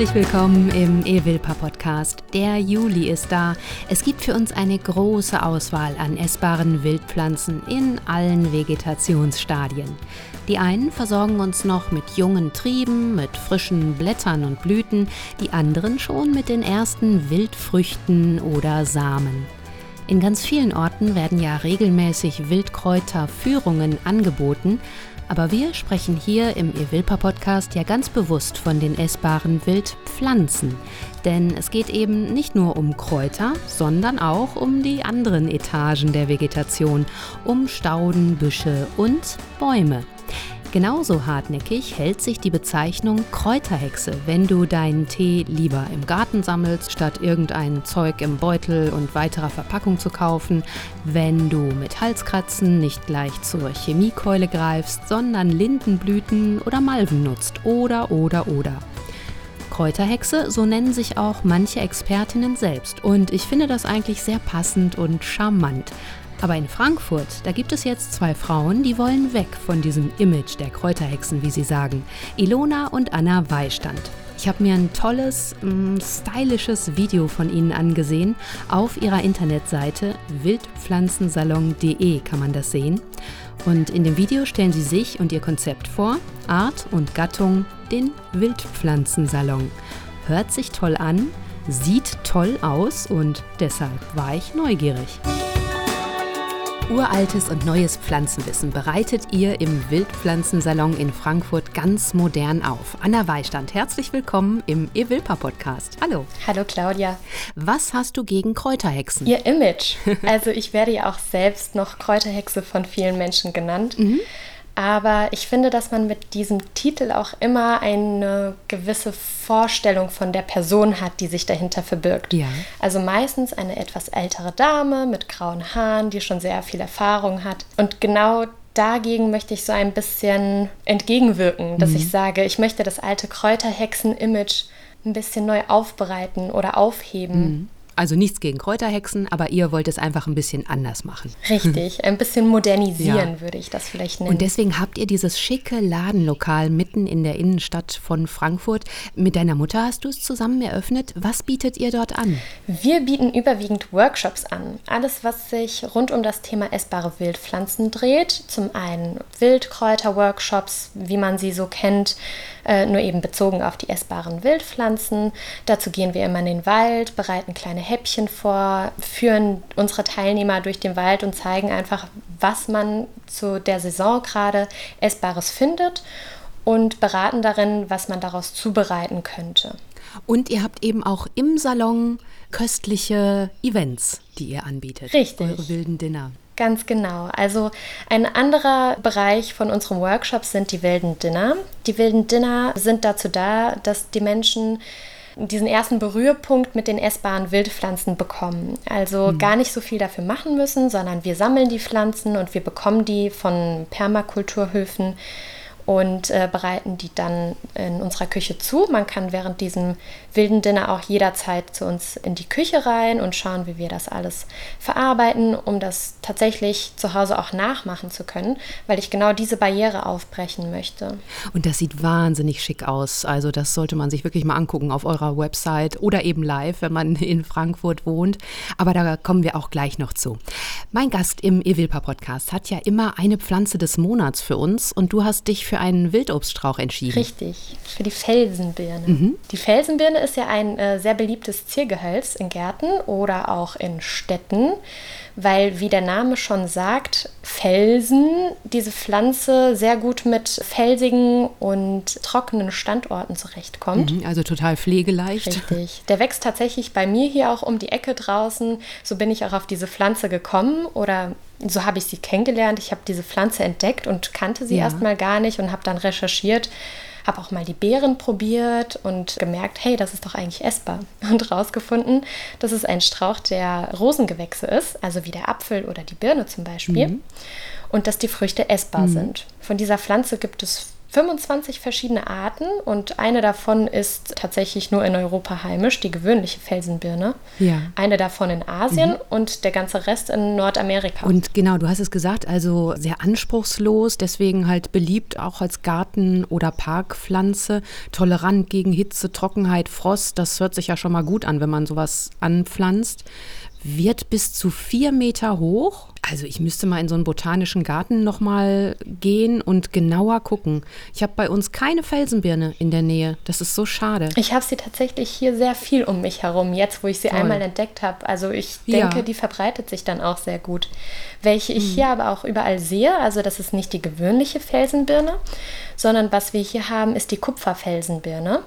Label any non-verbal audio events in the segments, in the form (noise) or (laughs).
Herzlich willkommen im Evilpa Podcast. Der Juli ist da. Es gibt für uns eine große Auswahl an essbaren Wildpflanzen in allen Vegetationsstadien. Die einen versorgen uns noch mit jungen Trieben, mit frischen Blättern und Blüten, die anderen schon mit den ersten Wildfrüchten oder Samen. In ganz vielen Orten werden ja regelmäßig Wildkräuterführungen angeboten, aber wir sprechen hier im Evilpa Podcast ja ganz bewusst von den essbaren Wildpflanzen. Denn es geht eben nicht nur um Kräuter, sondern auch um die anderen Etagen der Vegetation, um Stauden, Büsche und Bäume. Genauso hartnäckig hält sich die Bezeichnung Kräuterhexe, wenn du deinen Tee lieber im Garten sammelst, statt irgendein Zeug im Beutel und weiterer Verpackung zu kaufen, wenn du mit Halskratzen nicht gleich zur Chemiekeule greifst, sondern Lindenblüten oder Malven nutzt oder oder oder. Kräuterhexe, so nennen sich auch manche Expertinnen selbst. Und ich finde das eigentlich sehr passend und charmant. Aber in Frankfurt, da gibt es jetzt zwei Frauen, die wollen weg von diesem Image der Kräuterhexen, wie sie sagen. Ilona und Anna Weistand. Ich habe mir ein tolles, mm, stylisches Video von ihnen angesehen. Auf ihrer Internetseite wildpflanzensalon.de kann man das sehen. Und in dem Video stellen sie sich und ihr Konzept vor, Art und Gattung, den Wildpflanzensalon. Hört sich toll an, sieht toll aus und deshalb war ich neugierig. Uraltes und neues Pflanzenwissen bereitet ihr im Wildpflanzensalon in Frankfurt ganz modern auf. Anna Weistand, herzlich willkommen im Evilpa Podcast. Hallo. Hallo Claudia. Was hast du gegen Kräuterhexen? Ihr Image. (laughs) Also ich werde ja auch selbst noch Kräuterhexe von vielen Menschen genannt. Mhm. Aber ich finde, dass man mit diesem Titel auch immer eine gewisse Vorstellung von der Person hat, die sich dahinter verbirgt. Ja. Also meistens eine etwas ältere Dame mit grauen Haaren, die schon sehr viel Erfahrung hat. Und genau dagegen möchte ich so ein bisschen entgegenwirken, dass mhm. ich sage, ich möchte das alte Kräuterhexen-Image ein bisschen neu aufbereiten oder aufheben. Mhm. Also nichts gegen Kräuterhexen, aber ihr wollt es einfach ein bisschen anders machen. Richtig, ein bisschen modernisieren ja. würde ich das vielleicht nennen. Und deswegen habt ihr dieses schicke Ladenlokal mitten in der Innenstadt von Frankfurt. Mit deiner Mutter hast du es zusammen eröffnet. Was bietet ihr dort an? Wir bieten überwiegend Workshops an. Alles, was sich rund um das Thema essbare Wildpflanzen dreht. Zum einen Wildkräuter-Workshops, wie man sie so kennt, äh, nur eben bezogen auf die essbaren Wildpflanzen. Dazu gehen wir immer in den Wald, bereiten kleine Häppchen vor, führen unsere Teilnehmer durch den Wald und zeigen einfach, was man zu der Saison gerade Essbares findet und beraten darin, was man daraus zubereiten könnte. Und ihr habt eben auch im Salon köstliche Events, die ihr anbietet. Richtig. Eure wilden Dinner. Ganz genau. Also ein anderer Bereich von unserem Workshop sind die wilden Dinner. Die wilden Dinner sind dazu da, dass die Menschen diesen ersten Berührpunkt mit den essbaren Wildpflanzen bekommen. Also mhm. gar nicht so viel dafür machen müssen, sondern wir sammeln die Pflanzen und wir bekommen die von Permakulturhöfen und äh, bereiten die dann in unserer Küche zu. Man kann während diesem wilden Dinner auch jederzeit zu uns in die Küche rein und schauen, wie wir das alles verarbeiten, um das tatsächlich zu Hause auch nachmachen zu können, weil ich genau diese Barriere aufbrechen möchte. Und das sieht wahnsinnig schick aus. Also das sollte man sich wirklich mal angucken auf eurer Website oder eben live, wenn man in Frankfurt wohnt. Aber da kommen wir auch gleich noch zu. Mein Gast im Evilpa Podcast hat ja immer eine Pflanze des Monats für uns und du hast dich für einen Wildobststrauch entschieden. Richtig, für die Felsenbirne. Mhm. Die Felsenbirne ist ja ein äh, sehr beliebtes Ziergehölz in Gärten oder auch in Städten, weil, wie der Name schon sagt, Felsen diese Pflanze sehr gut mit felsigen und trockenen Standorten zurechtkommt. Mhm, also total pflegeleicht. Richtig. Der wächst tatsächlich bei mir hier auch um die Ecke draußen. So bin ich auch auf diese Pflanze gekommen oder so habe ich sie kennengelernt. Ich habe diese Pflanze entdeckt und kannte sie ja. erstmal gar nicht und habe dann recherchiert habe auch mal die Beeren probiert und gemerkt, hey, das ist doch eigentlich essbar. (laughs) Und rausgefunden, dass es ein Strauch der Rosengewächse ist, also wie der Apfel oder die Birne zum Beispiel. Mhm. Und dass die Früchte essbar mhm. sind. Von dieser Pflanze gibt es 25 verschiedene Arten und eine davon ist tatsächlich nur in Europa heimisch, die gewöhnliche Felsenbirne. Ja. Eine davon in Asien mhm. und der ganze Rest in Nordamerika. Und genau, du hast es gesagt, also sehr anspruchslos, deswegen halt beliebt auch als Garten- oder Parkpflanze, tolerant gegen Hitze, Trockenheit, Frost. Das hört sich ja schon mal gut an, wenn man sowas anpflanzt wird bis zu vier Meter hoch. Also ich müsste mal in so einen botanischen Garten nochmal gehen und genauer gucken. Ich habe bei uns keine Felsenbirne in der Nähe. Das ist so schade. Ich habe sie tatsächlich hier sehr viel um mich herum, jetzt wo ich sie Toll. einmal entdeckt habe. Also ich denke, ja. die verbreitet sich dann auch sehr gut. Welche ich hm. hier aber auch überall sehe, also das ist nicht die gewöhnliche Felsenbirne, sondern was wir hier haben, ist die Kupferfelsenbirne.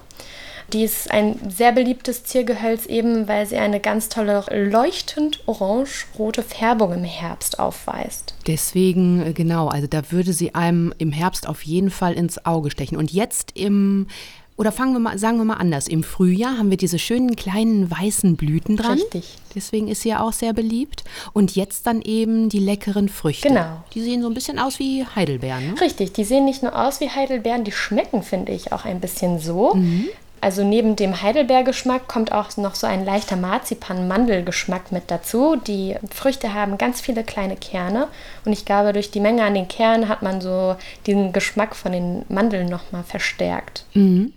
Die ist ein sehr beliebtes Ziergehölz, eben weil sie eine ganz tolle leuchtend orange-rote Färbung im Herbst aufweist. Deswegen, äh, genau, also da würde sie einem im Herbst auf jeden Fall ins Auge stechen. Und jetzt im oder fangen wir mal, sagen wir mal anders. Im Frühjahr haben wir diese schönen kleinen weißen Blüten dran. Richtig. Deswegen ist sie ja auch sehr beliebt. Und jetzt dann eben die leckeren Früchte. Genau. Die sehen so ein bisschen aus wie Heidelbeeren. Ne? Richtig, die sehen nicht nur aus wie Heidelbeeren, die schmecken, finde ich, auch ein bisschen so. Mhm. Also neben dem Heidelbeergeschmack kommt auch noch so ein leichter Marzipan-Mandelgeschmack mit dazu. Die Früchte haben ganz viele kleine Kerne und ich glaube, durch die Menge an den Kernen hat man so den Geschmack von den Mandeln nochmal verstärkt. Mhm.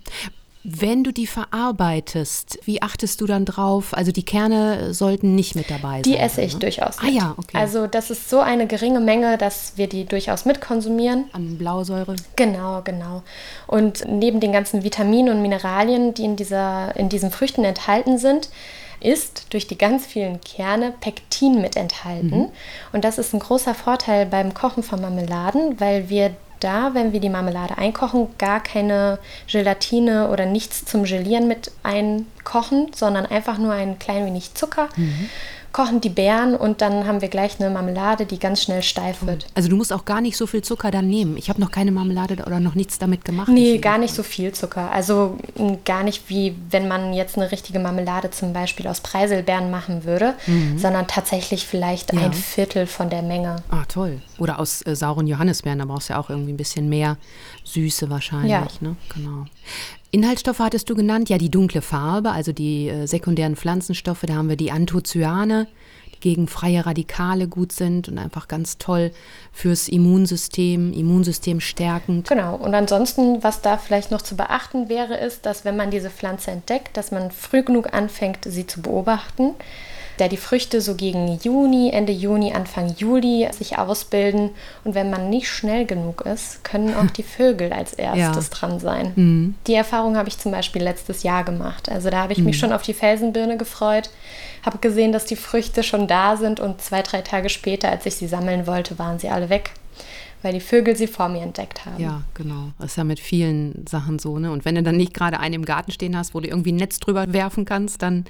Wenn du die verarbeitest, wie achtest du dann drauf? Also die Kerne sollten nicht mit dabei sein. Die esse ich ne? durchaus. Mit. Ah ja, okay. Also das ist so eine geringe Menge, dass wir die durchaus mitkonsumieren. An Blausäure. Genau, genau. Und neben den ganzen Vitaminen und Mineralien, die in, dieser, in diesen Früchten enthalten sind, ist durch die ganz vielen Kerne Pektin mit enthalten. Mhm. Und das ist ein großer Vorteil beim Kochen von Marmeladen, weil wir da, wenn wir die Marmelade einkochen, gar keine Gelatine oder nichts zum Gelieren mit einkochen, sondern einfach nur ein klein wenig Zucker. Mhm kochen die Beeren und dann haben wir gleich eine Marmelade, die ganz schnell steif wird. Also du musst auch gar nicht so viel Zucker dann nehmen. Ich habe noch keine Marmelade oder noch nichts damit gemacht. Nee, gar nicht so viel Zucker. Also gar nicht wie wenn man jetzt eine richtige Marmelade zum Beispiel aus Preiselbeeren machen würde, mhm. sondern tatsächlich vielleicht ja. ein Viertel von der Menge. Ah, toll. Oder aus äh, sauren Johannisbeeren, da brauchst du ja auch irgendwie ein bisschen mehr Süße wahrscheinlich. Ja. Ne? Genau. Inhaltsstoffe hattest du genannt, ja die dunkle Farbe, also die äh, sekundären Pflanzenstoffe, da haben wir die Anthocyane, die gegen freie Radikale gut sind und einfach ganz toll fürs Immunsystem, Immunsystem stärkend. Genau, und ansonsten, was da vielleicht noch zu beachten wäre, ist, dass wenn man diese Pflanze entdeckt, dass man früh genug anfängt, sie zu beobachten da die Früchte so gegen Juni, Ende Juni, Anfang Juli sich ausbilden. Und wenn man nicht schnell genug ist, können auch die Vögel als (laughs) erstes ja. dran sein. Mhm. Die Erfahrung habe ich zum Beispiel letztes Jahr gemacht. Also da habe ich mhm. mich schon auf die Felsenbirne gefreut, habe gesehen, dass die Früchte schon da sind und zwei, drei Tage später, als ich sie sammeln wollte, waren sie alle weg weil die Vögel sie vor mir entdeckt haben. Ja, genau. Das ist ja mit vielen Sachen so, ne? Und wenn du dann nicht gerade einen im Garten stehen hast, wo du irgendwie ein Netz drüber werfen kannst, dann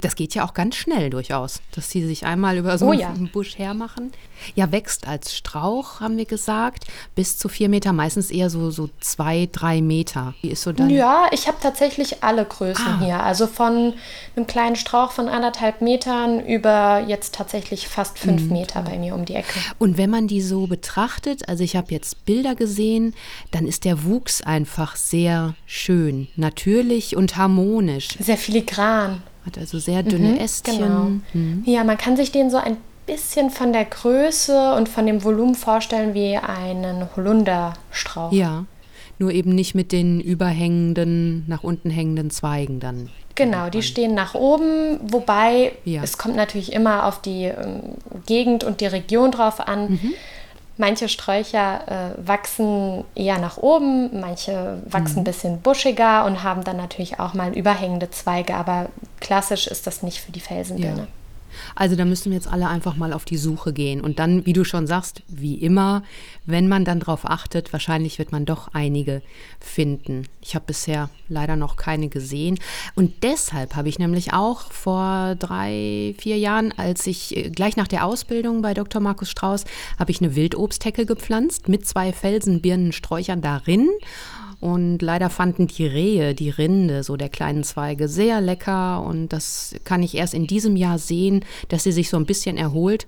das geht ja auch ganz schnell durchaus, dass sie sich einmal über so oh, ja. einen Busch hermachen. Ja, wächst als Strauch, haben wir gesagt, bis zu vier Meter, meistens eher so, so zwei, drei Meter. Wie ist so dann? Ja, ich habe tatsächlich alle Größen ah. hier. Also von einem kleinen Strauch von anderthalb Metern über jetzt tatsächlich fast fünf mhm. Meter bei mir um die Ecke. Und wenn man die so betrachtet, also ich habe jetzt Bilder gesehen, dann ist der Wuchs einfach sehr schön, natürlich und harmonisch. Sehr filigran. Hat also sehr dünne mhm, Ästchen. Genau. Mhm. Ja, man kann sich den so ein bisschen von der Größe und von dem Volumen vorstellen wie einen Holunderstrauch. Ja, nur eben nicht mit den überhängenden, nach unten hängenden Zweigen dann. Genau, die stehen nach oben, wobei ja. es kommt natürlich immer auf die ähm, Gegend und die Region drauf an. Mhm. Manche Sträucher äh, wachsen eher nach oben, manche wachsen mhm. ein bisschen buschiger und haben dann natürlich auch mal überhängende Zweige, aber klassisch ist das nicht für die Felsenbirne. Ja. Also da müssen wir jetzt alle einfach mal auf die Suche gehen. Und dann, wie du schon sagst, wie immer, wenn man dann darauf achtet, wahrscheinlich wird man doch einige finden. Ich habe bisher leider noch keine gesehen. Und deshalb habe ich nämlich auch vor drei, vier Jahren, als ich äh, gleich nach der Ausbildung bei Dr. Markus Strauß, habe ich eine Wildobsthecke gepflanzt mit zwei Felsenbirnensträuchern darin. Und leider fanden die Rehe die Rinde so der kleinen Zweige sehr lecker. Und das kann ich erst in diesem Jahr sehen, dass sie sich so ein bisschen erholt.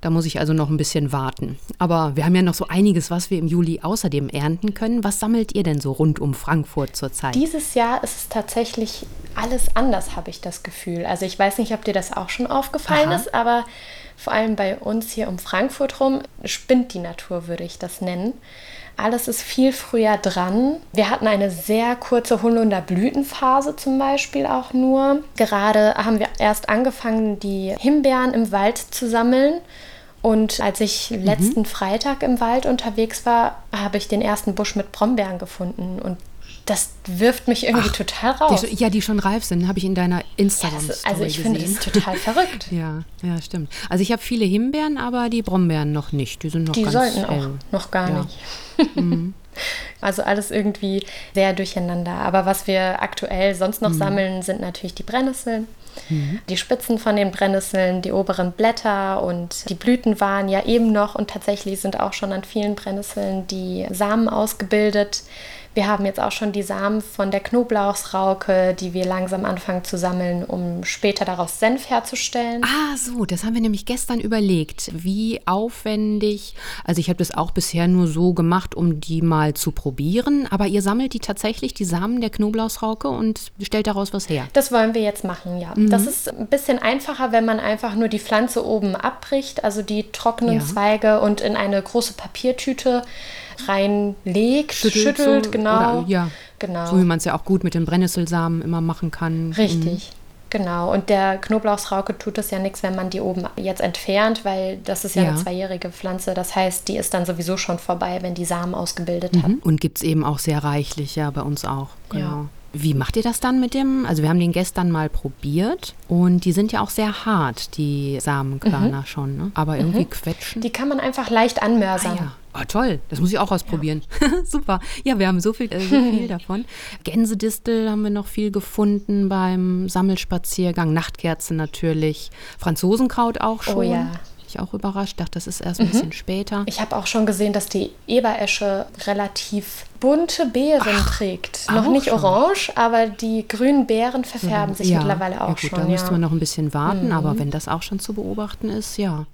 Da muss ich also noch ein bisschen warten. Aber wir haben ja noch so einiges, was wir im Juli außerdem ernten können. Was sammelt ihr denn so rund um Frankfurt zurzeit? Dieses Jahr ist es tatsächlich alles anders, habe ich das Gefühl. Also ich weiß nicht, ob dir das auch schon aufgefallen Aha. ist, aber vor allem bei uns hier um Frankfurt rum spinnt die Natur, würde ich das nennen. Alles ist viel früher dran. Wir hatten eine sehr kurze Holunder Blütenphase zum Beispiel auch nur. Gerade haben wir erst angefangen, die Himbeeren im Wald zu sammeln. Und als ich mhm. letzten Freitag im Wald unterwegs war, habe ich den ersten Busch mit Brombeeren gefunden. Und das wirft mich irgendwie Ach, total raus. Die, ja, die schon reif sind, habe ich in deiner Instagram-Story ja, Also ich gesehen. finde das total (laughs) verrückt. ja, ja, stimmt. Also ich habe viele Himbeeren, aber die Brombeeren noch nicht. Die sind noch die ganz sollten auch noch gar ja. nicht. mhm. (laughs) Also alles irgendwie sehr durcheinander. Aber was wir aktuell sonst noch mhm. sammeln, sind natürlich die Brennnesseln. Mhm. Die Spitzen von den Brennnesseln, die oberen Blätter und die Blüten waren ja eben noch und tatsächlich sind auch schon an vielen Brennnesseln die Samen ausgebildet. Wir haben jetzt auch schon die Samen von der Knoblauchsrauke, die wir langsam anfangen zu sammeln, um später daraus Senf herzustellen. Ah, so, das haben wir nämlich gestern überlegt. Wie aufwendig. Also ich habe das auch bisher nur so gemacht, um die mal zu probieren. Aber ihr sammelt die tatsächlich, die Samen der Knoblauchsrauke und stellt daraus was her. Das wollen wir jetzt machen, ja. Mhm. Das ist ein bisschen einfacher, wenn man einfach nur die Pflanze oben abbricht, also die trockenen ja. Zweige und in eine große Papiertüte reinlegt, schüttelt, schüttelt so, genau. Oder, ja, genau. So wie man es ja auch gut mit den Brennnesselsamen immer machen kann. Richtig. Mhm. Genau, und der Knoblauchsrauke tut es ja nichts, wenn man die oben jetzt entfernt, weil das ist ja, ja, eine zweijährige Pflanze. Das heißt, die ist dann sowieso schon vorbei, wenn die Samen ausgebildet mhm. hat. Und gibt es eben auch sehr reichlich, ja, bei uns auch. Genau. Ja. Wie macht ihr das dann mit dem? Also wir haben den gestern mal probiert und die sind ja auch sehr hart, die Samenkörner mhm. schon, ne? aber irgendwie mhm. quetschen. Die kann man einfach leicht anmörsern. Ah, ja. Oh, toll, das muss ich auch ausprobieren. Ja. (laughs) Super. Ja, wir haben so viel, äh, so (laughs) viel davon. Gänsedistel haben wir noch viel gefunden beim Sammelspaziergang. Nachtkerzen natürlich. Franzosenkraut auch oh schon. Oh ja ich auch überrascht. Dachte, das ist erst ein mhm. bisschen später. Ich habe auch schon gesehen, dass die Eberesche relativ bunte Beeren Ach, trägt. Noch nicht schon. orange, aber die grünen Beeren verfärben sich ja, mittlerweile auch ja gut, schon. Da ja. müsste man noch ein bisschen warten, mhm. aber wenn das auch schon zu beobachten ist, ja.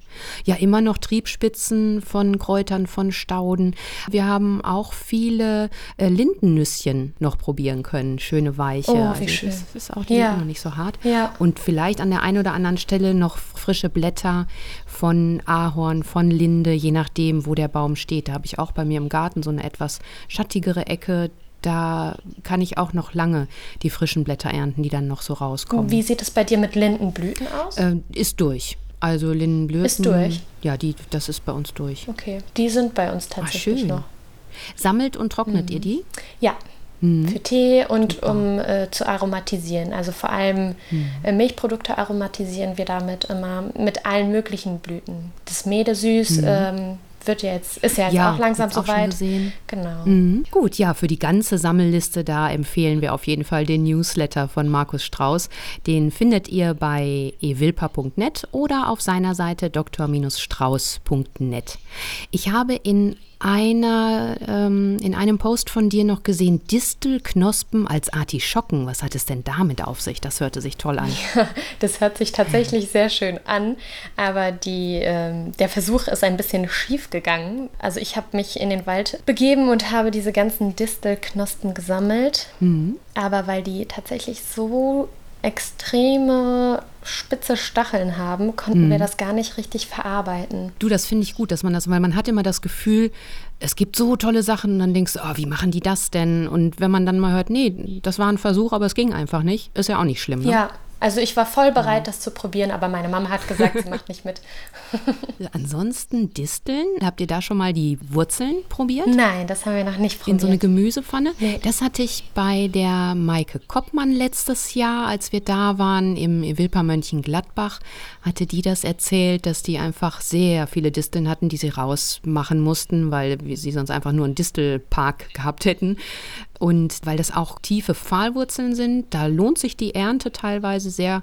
Ja, immer noch Triebspitzen von Kräutern, von Stauden. Wir haben auch viele äh, Lindennüsschen noch probieren können. Schöne weiche. Oh, wie also, schön. Das ist auch die ja. noch nicht so hart. Ja. Und vielleicht an der einen oder anderen Stelle noch frische Blätter von Ahorn, von Linde, je nachdem, wo der Baum steht. Da habe ich auch bei mir im Garten so eine etwas schattige schattigere Ecke, da kann ich auch noch lange die frischen Blätter ernten, die dann noch so rauskommen. Wie sieht es bei dir mit Lindenblüten aus? Äh, ist durch. Also Lindenblüten. Ist durch. Ja, die, das ist bei uns durch. Okay, die sind bei uns ah, tatsächlich ah, noch. Sammelt und trocknet mhm. ihr die? Ja, mhm. für Tee und Super. um äh, zu aromatisieren. Also vor allem mhm. äh, Milchprodukte aromatisieren wir damit immer mit allen möglichen Blüten. Das Mädesüß, mhm. ähm, wird jetzt, ist ja jetzt ja, auch langsam soweit. Genau. Mhm. Gut, ja, für die ganze Sammelliste, da empfehlen wir auf jeden Fall den Newsletter von Markus Strauß. Den findet ihr bei ewilpa.net oder auf seiner Seite dr-strauß.net. Ich habe in einer, ähm, in einem Post von dir noch gesehen, Distelknospen als Artischocken. Was hat es denn damit auf sich? Das hörte sich toll an. Ja, (laughs) das hört sich tatsächlich sehr schön an, aber die, ähm, der Versuch ist ein bisschen schief gegangen. Also ich habe mich in den Wald begeben und habe diese ganzen Distelknospen gesammelt, mhm. aber weil die tatsächlich so extreme spitze Stacheln haben, konnten mhm. wir das gar nicht richtig verarbeiten. Du, das finde ich gut, dass man das, weil man hat immer das Gefühl, es gibt so tolle Sachen und dann denkst du, oh, wie machen die das denn? Und wenn man dann mal hört, nee, das war ein Versuch, aber es ging einfach nicht, ist ja auch nicht schlimm. Ne? Ja, also ich war voll bereit, ja. das zu probieren, aber meine Mama hat gesagt, sie macht nicht mit. (laughs) Ansonsten Disteln, habt ihr da schon mal die Wurzeln probiert? Nein, das haben wir noch nicht probiert. In so eine Gemüsepfanne? Nee. Das hatte ich bei der Maike Koppmann letztes Jahr, als wir da waren im Wilper Mönchengladbach, hatte die das erzählt, dass die einfach sehr viele Disteln hatten, die sie rausmachen mussten, weil sie sonst einfach nur einen Distelpark gehabt hätten. Und weil das auch tiefe Pfahlwurzeln sind, da lohnt sich die Ernte teilweise sehr.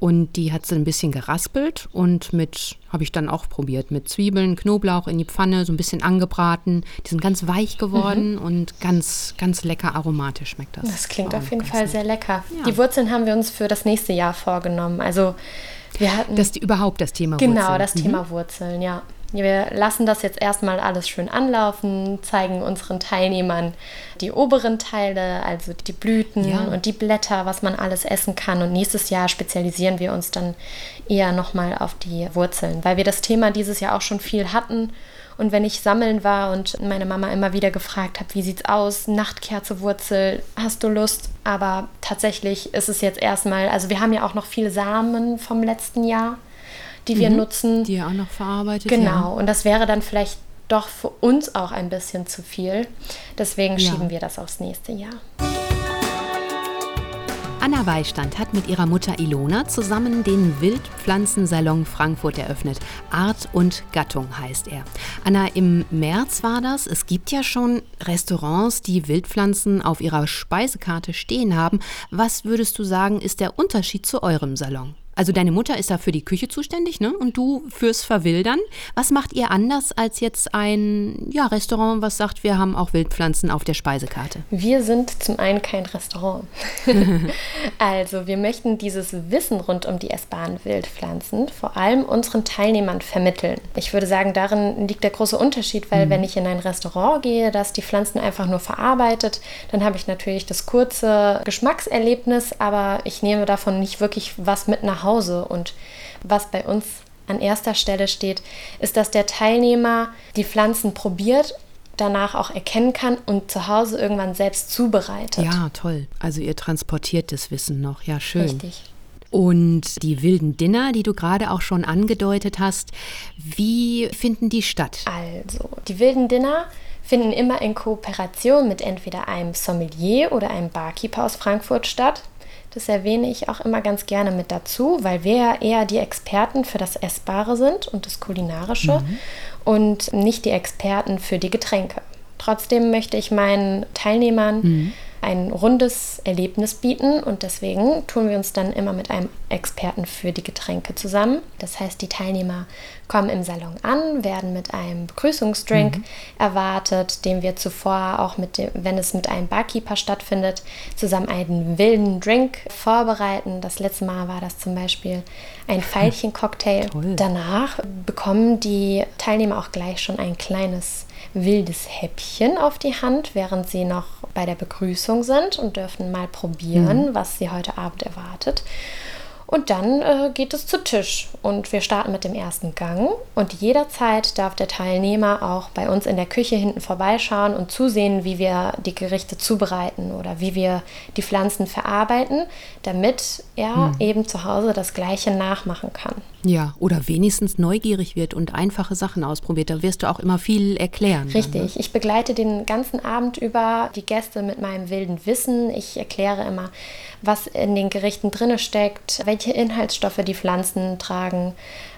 Und die hat sie ein bisschen geraspelt und mit, habe ich dann auch probiert, mit Zwiebeln, Knoblauch in die Pfanne, so ein bisschen angebraten. Die sind ganz weich geworden mhm. und ganz, ganz lecker aromatisch schmeckt das. Das klingt auf jeden Fall nett. sehr lecker. Ja. Die Wurzeln haben wir uns für das nächste Jahr vorgenommen. Also Wir hatten das überhaupt das Thema genau, Wurzeln. Genau, das mhm. Thema Wurzeln, ja. Wir lassen das jetzt erstmal alles schön anlaufen, zeigen unseren Teilnehmern die oberen Teile, also die Blüten ja. und die Blätter, was man alles essen kann. Und nächstes Jahr spezialisieren wir uns dann eher nochmal auf die Wurzeln, weil wir das Thema dieses Jahr auch schon viel hatten. Und wenn ich sammeln war und meine Mama immer wieder gefragt hat, wie sieht's aus, Nachtkerze, Wurzel, hast du Lust? Aber tatsächlich ist es jetzt erstmal, also wir haben ja auch noch viele Samen vom letzten Jahr die wir mhm, nutzen. Die ihr auch noch verarbeitet. Genau. Ja. Und das wäre dann vielleicht doch für uns auch ein bisschen zu viel. Deswegen ja. schieben wir das aufs nächste Jahr. Anna Weistand hat mit ihrer Mutter Ilona zusammen den Wildpflanzensalon Frankfurt eröffnet. Art und Gattung heißt er. Anna, im März war das. Es gibt ja schon Restaurants, die Wildpflanzen auf ihrer Speisekarte stehen haben. Was würdest du sagen, ist der Unterschied zu eurem Salon? Also deine Mutter ist da für die Küche zuständig, ne? Und du fürs Verwildern. Was macht ihr anders als jetzt ein ja, Restaurant, was sagt, wir haben auch Wildpflanzen auf der Speisekarte? Wir sind zum einen kein Restaurant. (laughs) (laughs) also wir möchten dieses Wissen rund um die essbaren Wildpflanzen vor allem unseren Teilnehmern vermitteln. Ich würde sagen, darin liegt der große Unterschied, weil mhm. wenn ich in ein Restaurant gehe, das die Pflanzen einfach nur verarbeitet, dann habe ich natürlich das kurze Geschmackserlebnis, aber ich nehme davon nicht wirklich was mit nach Hause Hause. Und was bei uns an erster Stelle steht, ist, dass der Teilnehmer die Pflanzen probiert danach auch erkennen kann und zu Hause irgendwann selbst zubereitet. Ja, toll. Also ihr transportiert das Wissen noch. Ja, schön. Richtig. Und die wilden Dinner, die du gerade auch schon angedeutet hast, wie finden die statt? Also, die wilden Dinner finden immer in Kooperation mit entweder einem Sommelier oder einem Barkeeper aus Frankfurt statt. Das erwähne ich auch immer ganz gerne mit dazu, weil wir ja eher die Experten für das Essbare sind und das Kulinarische mhm. und nicht die Experten für die Getränke. Trotzdem möchte ich meinen Teilnehmern mhm ein rundes Erlebnis bieten und deswegen tun wir uns dann immer mit einem Experten für die Getränke zusammen. Das heißt, die Teilnehmer kommen im Salon an, werden mit einem Begrüßungsdrink mhm. erwartet, den wir zuvor auch mit dem, wenn es mit einem Barkeeper stattfindet, zusammen einen wilden Drink vorbereiten. Das letzte Mal war das zum Beispiel ein Veilchencocktail. Danach bekommen die Teilnehmer auch gleich schon ein kleines wildes Häppchen auf die Hand, während sie noch bei der Begrüßung sind und dürfen mal probieren, mhm. was sie heute Abend erwartet. Und dann äh, geht es zu Tisch und wir starten mit dem ersten Gang. Und jederzeit darf der Teilnehmer auch bei uns in der Küche hinten vorbeischauen und zusehen, wie wir die Gerichte zubereiten oder wie wir die Pflanzen verarbeiten, damit er hm. eben zu Hause das Gleiche nachmachen kann. Ja, oder wenigstens neugierig wird und einfache Sachen ausprobiert. Da wirst du auch immer viel erklären. Richtig. Dann, ne? Ich begleite den ganzen Abend über die Gäste mit meinem wilden Wissen. Ich erkläre immer, was in den Gerichten drin steckt, welche Inhaltsstoffe die Pflanzen tragen,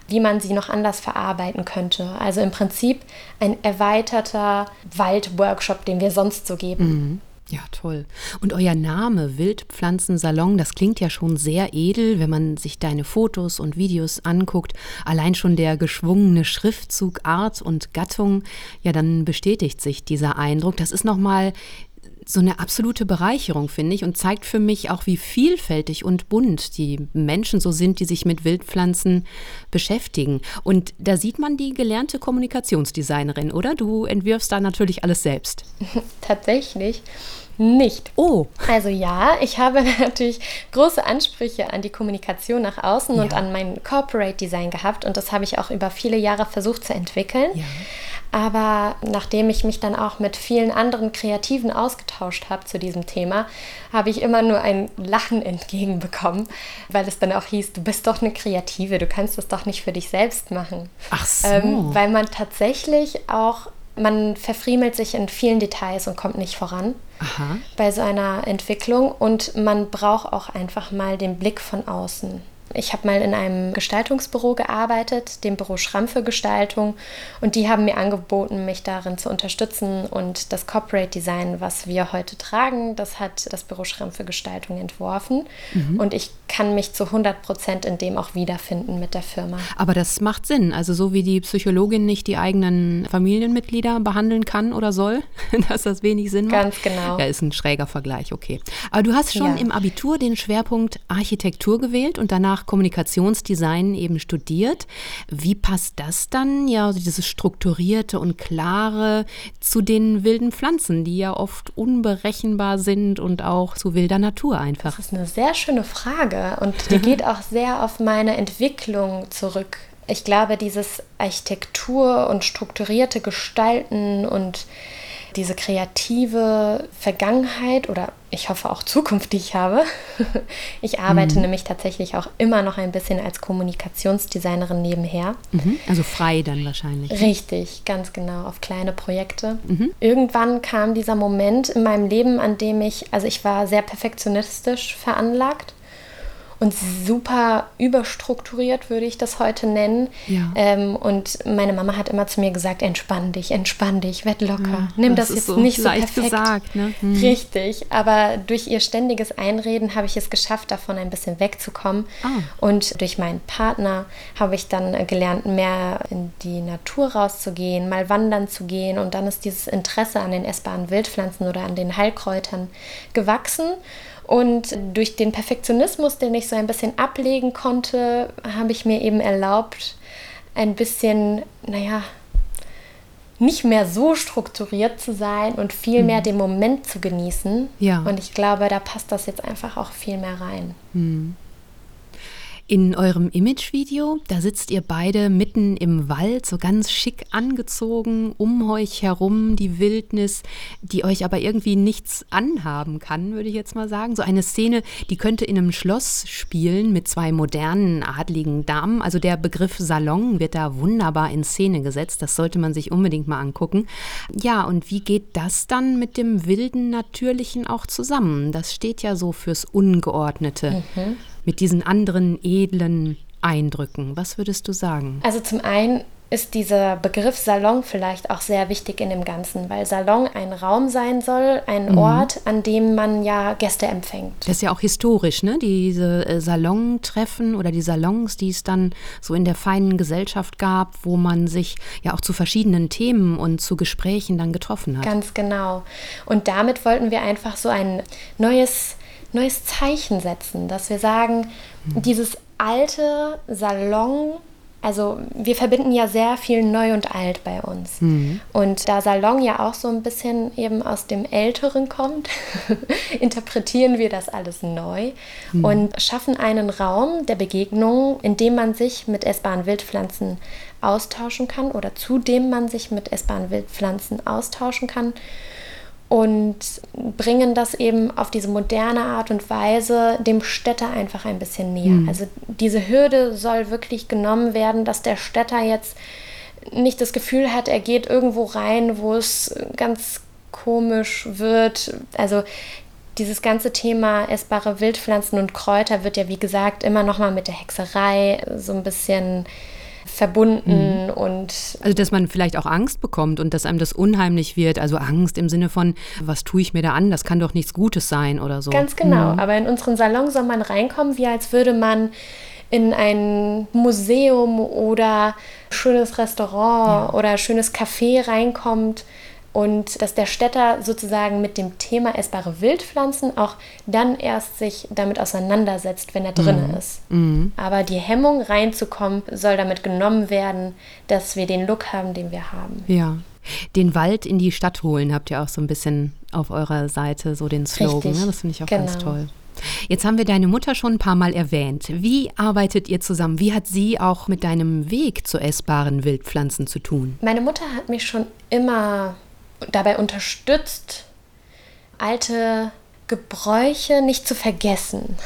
wie man sie noch anders verarbeiten könnte. Also im Prinzip ein erweiterter Waldworkshop, den wir sonst so geben. Mhm. Ja, toll. Und euer Name Wildpflanzensalon, das klingt ja schon sehr edel, wenn man sich deine Fotos und Videos anguckt. Allein schon der geschwungene Schriftzug Art und Gattung, ja, dann bestätigt sich dieser Eindruck. Das ist nochmal so eine absolute Bereicherung, finde ich, und zeigt für mich auch, wie vielfältig und bunt die Menschen so sind, die sich mit Wildpflanzen beschäftigen. Und da sieht man die gelernte Kommunikationsdesignerin, oder? Du entwirfst da natürlich alles selbst. (laughs) Tatsächlich nicht. Oh. Also ja, ich habe (laughs) natürlich große Ansprüche an die Kommunikation nach außen ja. und an mein Corporate Design gehabt und das habe ich auch über viele Jahre versucht zu entwickeln. Ja. Aber nachdem ich mich dann auch mit vielen anderen Kreativen ausgetauscht habe zu diesem Thema, habe ich immer nur ein Lachen (laughs) entgegenbekommen, weil es dann auch hieß, du bist doch eine Kreative, du kannst das doch nicht für dich selbst machen. Ach so. Ähm, weil man tatsächlich auch, man verfriemelt sich in vielen Details und kommt nicht voran Aha. bei so einer Entwicklung und man braucht auch einfach mal den Blick von außen. Ich habe mal in einem Gestaltungsbüro gearbeitet, dem Büro Schramm für Gestaltung, und die haben mir angeboten, mich darin zu unterstützen. Und das Corporate Design, was wir heute tragen, das hat das Büro Schramm für Gestaltung entworfen. Mhm. Und ich kann mich zu 100 Prozent in dem auch wiederfinden mit der Firma. Aber das macht Sinn. Also so wie die Psychologin nicht die eigenen Familienmitglieder behandeln kann oder soll, (laughs) dass das wenig Sinn macht. Ganz genau. Ja, ist ein schräger Vergleich, okay. Aber du hast schon ja. im Abitur den Schwerpunkt Architektur gewählt und danach Fach Kommunikationsdesign eben studiert. Wie passt das dann, ja, also dieses strukturierte und klare zu den wilden Pflanzen, die ja oft unberechenbar sind und auch zu wilder Natur einfach? Das ist eine sehr schöne Frage und die geht (laughs) auch sehr auf meine Entwicklung zurück. Ich glaube, dieses Architektur und strukturierte Gestalten und diese kreative Vergangenheit oder ich hoffe auch Zukunft, die ich habe. (laughs) Ich arbeite mhm. nämlich tatsächlich auch immer noch ein bisschen als Kommunikationsdesignerin nebenher. Mhm. Also frei dann wahrscheinlich. Richtig, ganz genau, auf kleine Projekte. Mhm. Irgendwann kam dieser Moment in meinem Leben, an dem ich, also ich war sehr perfektionistisch veranlagt und super überstrukturiert, würde ich das heute nennen. Ja. Ähm, und meine Mama hat immer zu mir gesagt, entspann dich, entspann dich, werd locker. Ja, Nimm das, das jetzt so nicht so perfekt. Gesagt, ne? hm. Richtig, aber durch ihr ständiges Einreden habe ich es geschafft, davon ein bisschen wegzukommen. Ah. Und durch meinen Partner habe ich dann gelernt, mehr in die Natur rauszugehen, mal wandern zu gehen. Und dann ist dieses Interesse an den essbaren Wildpflanzen oder an den Heilkräutern gewachsen. Und durch den Perfektionismus, den ich so ein bisschen ablegen konnte, habe ich mir eben erlaubt, ein bisschen, naja, nicht mehr so strukturiert zu sein und viel mehr mhm. den Moment zu genießen. Ja. Und ich glaube, da passt das jetzt einfach auch viel mehr rein. Mhm. In eurem Imagevideo, da sitzt ihr beide mitten im Wald, so ganz schick angezogen, um euch herum die Wildnis, die euch aber irgendwie nichts anhaben kann, würde ich jetzt mal sagen. So eine Szene, die könnte in einem Schloss spielen mit zwei modernen, adligen Damen. Also der Begriff Salon wird da wunderbar in Szene gesetzt. Das sollte man sich unbedingt mal angucken. Ja, und wie geht das dann mit dem wilden Natürlichen auch zusammen? Das steht ja so fürs Ungeordnete. Mhm mit diesen anderen edlen Eindrücken? Was würdest du sagen? Also zum einen ist dieser Begriff Salon vielleicht auch sehr wichtig in dem Ganzen, weil Salon ein Raum sein soll, ein mhm. Ort, an dem man ja Gäste empfängt. Das ist ja auch historisch, ne? Diese äh, Salontreffen oder die Salons, die es dann so in der feinen Gesellschaft gab, wo man sich ja auch zu verschiedenen Themen und zu Gesprächen dann getroffen hat. Ganz genau. Und damit wollten wir einfach so ein neues neues Zeichen setzen, dass wir sagen, mhm. dieses alte Salon, also wir verbinden ja sehr viel neu und alt bei uns. Mhm. Und da Salon ja auch so ein bisschen eben aus dem Älteren kommt, (laughs) interpretieren wir das alles neu mhm. und schaffen einen Raum der Begegnung, in dem man sich mit essbaren Wildpflanzen austauschen kann oder zu dem man sich mit essbaren Wildpflanzen austauschen kann und bringen das eben auf diese moderne Art und Weise dem Städter einfach ein bisschen näher. Mhm. Also diese Hürde soll wirklich genommen werden, dass der Städter jetzt nicht das Gefühl hat, er geht irgendwo rein, wo es ganz komisch wird. Also dieses ganze Thema essbare Wildpflanzen und Kräuter wird ja, wie gesagt, immer noch mal mit der Hexerei so ein bisschen verbunden mhm. und. Also, dass man vielleicht auch Angst bekommt und dass einem das unheimlich wird. Also Angst im Sinne von, was tue ich mir da an? Das kann doch nichts Gutes sein oder so. Ganz genau. Mhm. Aber in unseren Salon soll man reinkommen, wie als würde man in ein Museum oder schönes Restaurant ja. oder schönes Café reinkommt und dass der Städter sozusagen mit dem Thema essbare Wildpflanzen auch dann erst sich damit auseinandersetzt, wenn er drin mhm. ist. Mhm. Aber die Hemmung reinzukommen soll damit genommen werden, dass wir den Look haben, den wir haben. Ja. Den Wald in die Stadt holen habt ihr auch so ein bisschen auf eurer Seite, so den Slogan. Ne? Das finde ich auch genau. ganz toll. Jetzt haben wir deine Mutter schon ein paar Mal erwähnt. Wie arbeitet ihr zusammen? Wie hat sie auch mit deinem Weg zu essbaren Wildpflanzen zu tun? Meine Mutter hat mich schon immer dabei unterstützt, alte Gebräuche nicht zu vergessen.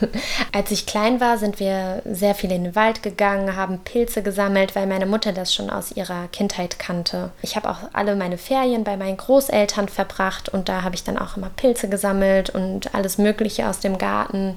(laughs) Als ich klein war, sind wir sehr viel in den Wald gegangen, haben Pilze gesammelt, weil meine Mutter das schon aus ihrer Kindheit kannte. Ich habe auch alle meine Ferien bei meinen Großeltern verbracht und da habe ich dann auch immer Pilze gesammelt und alles Mögliche aus dem Garten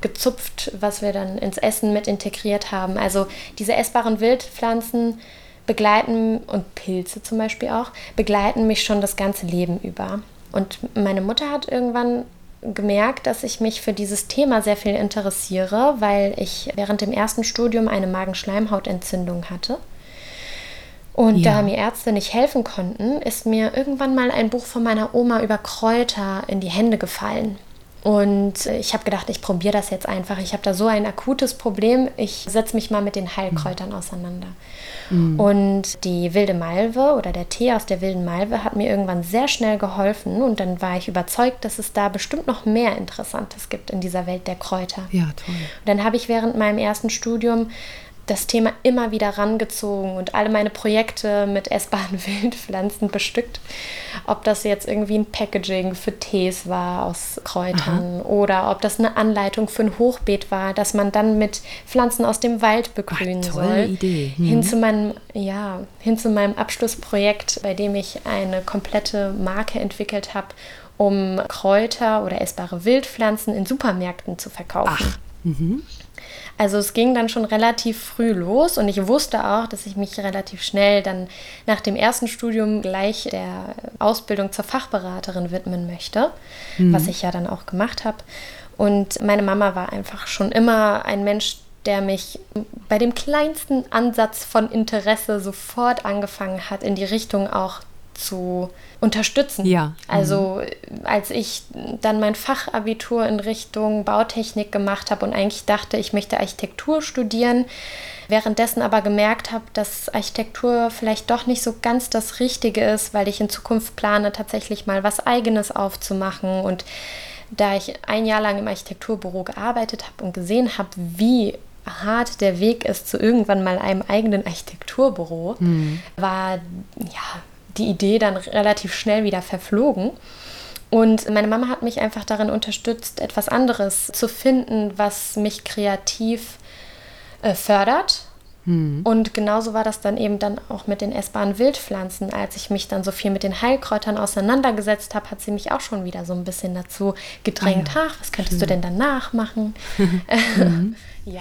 gezupft, was wir dann ins Essen mit integriert haben. Also diese essbaren Wildpflanzen begleiten und Pilze zum Beispiel auch, begleiten mich schon das ganze Leben über. Und meine Mutter hat irgendwann gemerkt, dass ich mich für dieses Thema sehr viel interessiere, weil ich während dem ersten Studium eine Magenschleimhautentzündung hatte. Und ja. da mir Ärzte nicht helfen konnten, ist mir irgendwann mal ein Buch von meiner Oma über Kräuter in die Hände gefallen. Und ich habe gedacht, ich probiere das jetzt einfach. Ich habe da so ein akutes Problem. Ich setze mich mal mit den Heilkräutern mhm. auseinander. Mhm. Und die wilde Malve oder der Tee aus der wilden Malve hat mir irgendwann sehr schnell geholfen. Und dann war ich überzeugt, dass es da bestimmt noch mehr Interessantes gibt in dieser Welt der Kräuter. Ja, toll. Und dann habe ich während meinem ersten Studium das Thema immer wieder rangezogen und alle meine Projekte mit essbaren (laughs) Wildpflanzen bestückt. Ob das jetzt irgendwie ein Packaging für Tees war aus Kräutern Aha. oder ob das eine Anleitung für ein Hochbeet war, dass man dann mit Pflanzen aus dem Wald begrünen Ach, soll. Idee. Mhm. Hin zu meinem, ja, hin zu meinem Abschlussprojekt, bei dem ich eine komplette Marke entwickelt habe, um Kräuter oder essbare Wildpflanzen in Supermärkten zu verkaufen. Ach. Mhm. Also es ging dann schon relativ früh los und ich wusste auch, dass ich mich relativ schnell dann nach dem ersten Studium gleich der Ausbildung zur Fachberaterin widmen möchte, mhm. was ich ja dann auch gemacht habe. Und meine Mama war einfach schon immer ein Mensch, der mich bei dem kleinsten Ansatz von Interesse sofort angefangen hat, in die Richtung auch zu unterstützen. Ja. Also mhm. als ich dann mein Fachabitur in Richtung Bautechnik gemacht habe und eigentlich dachte, ich möchte Architektur studieren, währenddessen aber gemerkt habe, dass Architektur vielleicht doch nicht so ganz das Richtige ist, weil ich in Zukunft plane, tatsächlich mal was eigenes aufzumachen und da ich ein Jahr lang im Architekturbüro gearbeitet habe und gesehen habe, wie hart der Weg ist zu irgendwann mal einem eigenen Architekturbüro, mhm. war ja die Idee dann relativ schnell wieder verflogen. Und meine Mama hat mich einfach darin unterstützt, etwas anderes zu finden, was mich kreativ äh, fördert. Hm. Und genauso war das dann eben dann auch mit den essbaren Wildpflanzen. Als ich mich dann so viel mit den Heilkräutern auseinandergesetzt habe, hat sie mich auch schon wieder so ein bisschen dazu gedrängt. Ah, ja. Ach, was könntest Schön. du denn danach machen? mhm. (laughs) (laughs) ja.